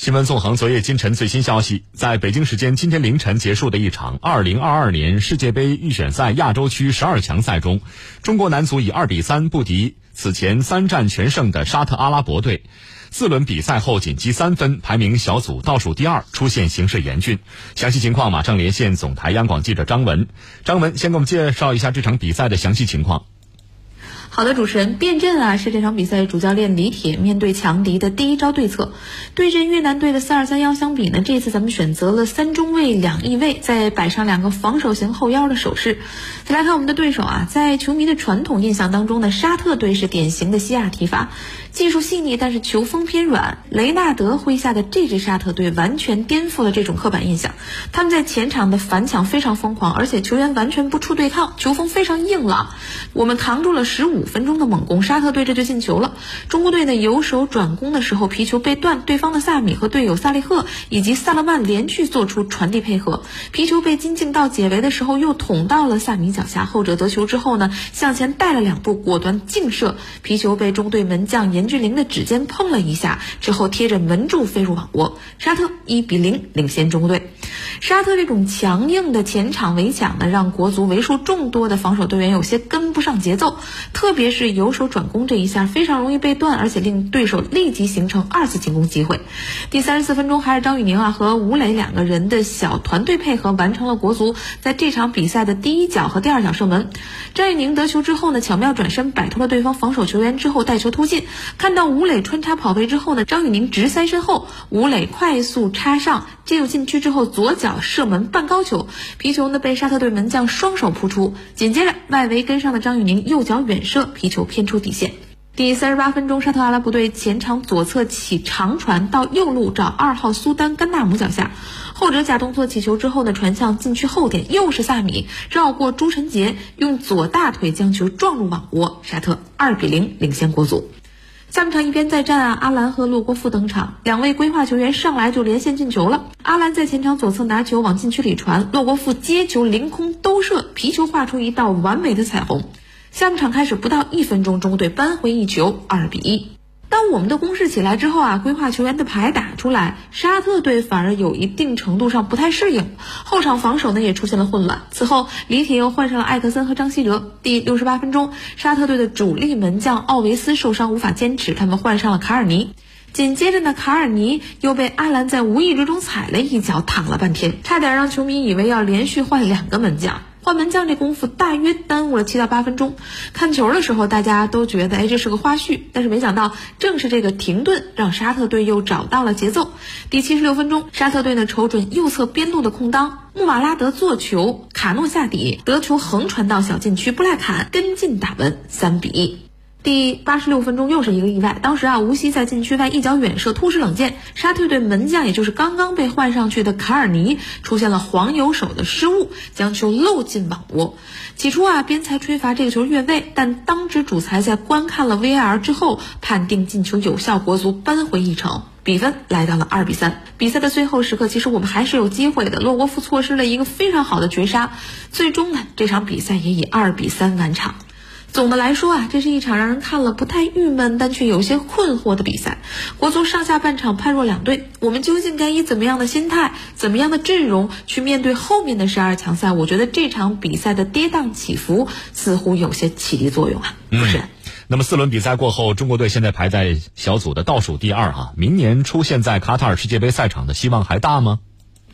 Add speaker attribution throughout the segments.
Speaker 1: 新闻纵横昨夜今晨最新消息，在北京时间今天凌晨结束的一场2022年世界杯预选赛亚洲区十二强赛中，中国男足以2比3不敌此前三战全胜的沙特阿拉伯队。四轮比赛后仅积三分，排名小组倒数第二，出现形势严峻。详细情况马上连线总台央广记者张文。张文，先给我们介绍一下这场比赛的详细情况。
Speaker 2: 好的，主持人，变阵啊是这场比赛主教练李铁面对强敌的第一招对策。对阵越南队的四二三幺相比呢，这次咱们选择了三中卫两翼卫，再摆上两个防守型后腰的手势。再来看我们的对手啊，在球迷的传统印象当中呢，沙特队是典型的西亚踢法。技术细腻，但是球风偏软。雷纳德麾下的这支沙特队完全颠覆了这种刻板印象。他们在前场的反抢非常疯狂，而且球员完全不出对抗，球风非常硬朗。我们扛住了十五五分钟的猛攻，沙特队这就进球了。中国队呢，由守转攻的时候，皮球被断，对方的萨米和队友萨利赫以及萨勒曼连续做出传递配合，皮球被金敬道解围的时候又捅到了萨米脚下，后者得球之后呢，向前带了两步，果断劲射，皮球被中队门将严俊凌的指尖碰了一下，之后贴着门柱飞入网窝。沙特一比零领先中国队。沙特这种强硬的前场围抢呢，让国足为数众多的防守队员有些跟不上节奏，特别是由守转攻这一下非常容易被断，而且令对手立即形成二次进攻机会。第三十四分钟，还是张玉宁啊和吴磊两个人的小团队配合，完成了国足在这场比赛的第一脚和第二脚射门。张玉宁得球之后呢，巧妙转身摆脱了对方防守球员之后带球突进。看到吴磊穿插跑位之后呢，张玉宁直塞身后，吴磊快速插上，进入禁区之后左脚射门半高球，皮球呢被沙特队门将双手扑出，紧接着外围跟上的张玉宁右脚远射，皮球偏出底线。第三十八分钟，沙特阿拉伯队前场左侧起长传到右路找二号苏丹甘纳姆脚下，后者假动作起球之后呢，传向禁区后点，又是萨米绕过朱晨杰，用左大腿将球撞入网窝，沙特二比零领先国足。下半场一边再战啊，阿兰和洛国富登场，两位规划球员上来就连线进球了。阿兰在前场左侧拿球往禁区里传，洛国富接球凌空兜射，皮球画出一道完美的彩虹。下半场开始不到一分钟，中国队扳回一球，二比一。我们的攻势起来之后啊，规划球员的牌打出来，沙特队反而有一定程度上不太适应，后场防守呢也出现了混乱。此后，李铁又换上了艾克森和张稀哲。第六十八分钟，沙特队的主力门将奥维斯受伤无法坚持，他们换上了卡尔尼。紧接着呢，卡尔尼又被阿兰在无意之中踩了一脚，躺了半天，差点让球迷以为要连续换两个门将。换门将这功夫大约耽误了七到八分钟。看球的时候，大家都觉得哎这是个花絮，但是没想到正是这个停顿，让沙特队又找到了节奏。第七十六分钟，沙特队呢瞅准右侧边路的空当，穆瓦拉德做球，卡诺下底得球横传到小禁区，布莱坎跟进打门，三比一。第八十六分钟又是一个意外，当时啊，吴曦在禁区外一脚远射突施冷箭，沙特队门将也就是刚刚被换上去的卡尔尼出现了黄油手的失误，将球漏进网窝。起初啊，边裁吹罚这个球越位，但当值主裁在观看了 VAR 之后，判定进球有效，国足扳回一城，比分来到了二比三。比赛的最后时刻，其实我们还是有机会的，洛国富错失了一个非常好的绝杀，最终呢，这场比赛也以二比三完场。总的来说啊，这是一场让人看了不太郁闷，但却有些困惑的比赛。国足上下半场判若两队，我们究竟该以怎么样的心态、怎么样的阵容去面对后面的十二强赛？我觉得这场比赛的跌宕起伏似乎有些启迪作用啊。不是。
Speaker 1: 那么四轮比赛过后，中国队现在排在小组的倒数第二啊，明年出现在卡塔尔世界杯赛场的希望还大吗？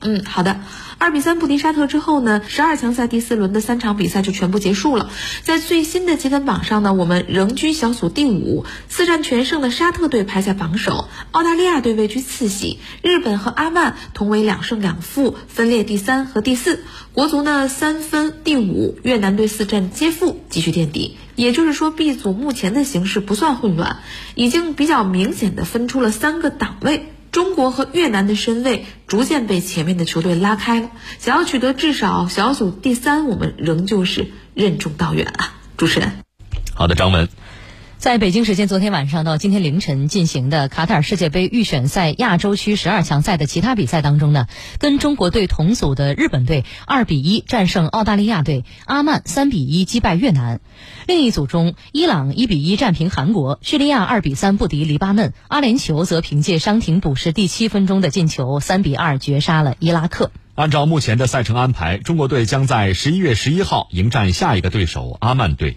Speaker 2: 嗯，好的。二比三不敌沙特之后呢，十二强赛第四轮的三场比赛就全部结束了。在最新的积分榜上呢，我们仍居小组第五，四战全胜的沙特队排在榜首，澳大利亚队位居次席，日本和阿曼同为两胜两负，分列第三和第四。国足呢三分第五，越南队四战皆负，继续垫底。也就是说，B 组目前的形势不算混乱，已经比较明显的分出了三个档位。中国和越南的身位逐渐被前面的球队拉开了，想要取得至少小组第三，我们仍旧是任重道远啊！主持人，
Speaker 1: 好的，张文。
Speaker 3: 在北京时间昨天晚上到今天凌晨进行的卡塔尔世界杯预选赛亚洲区十二强赛的其他比赛当中呢，跟中国队同组的日本队二比一战胜澳大利亚队，阿曼三比一击败越南。另一组中，伊朗一比一战平韩国，叙利亚二比三不敌黎巴嫩，阿联酋则凭借伤停补时第七分钟的进球，三比二绝杀了伊拉克。
Speaker 1: 按照目前的赛程安排，中国队将在十一月十一号迎战下一个对手阿曼队。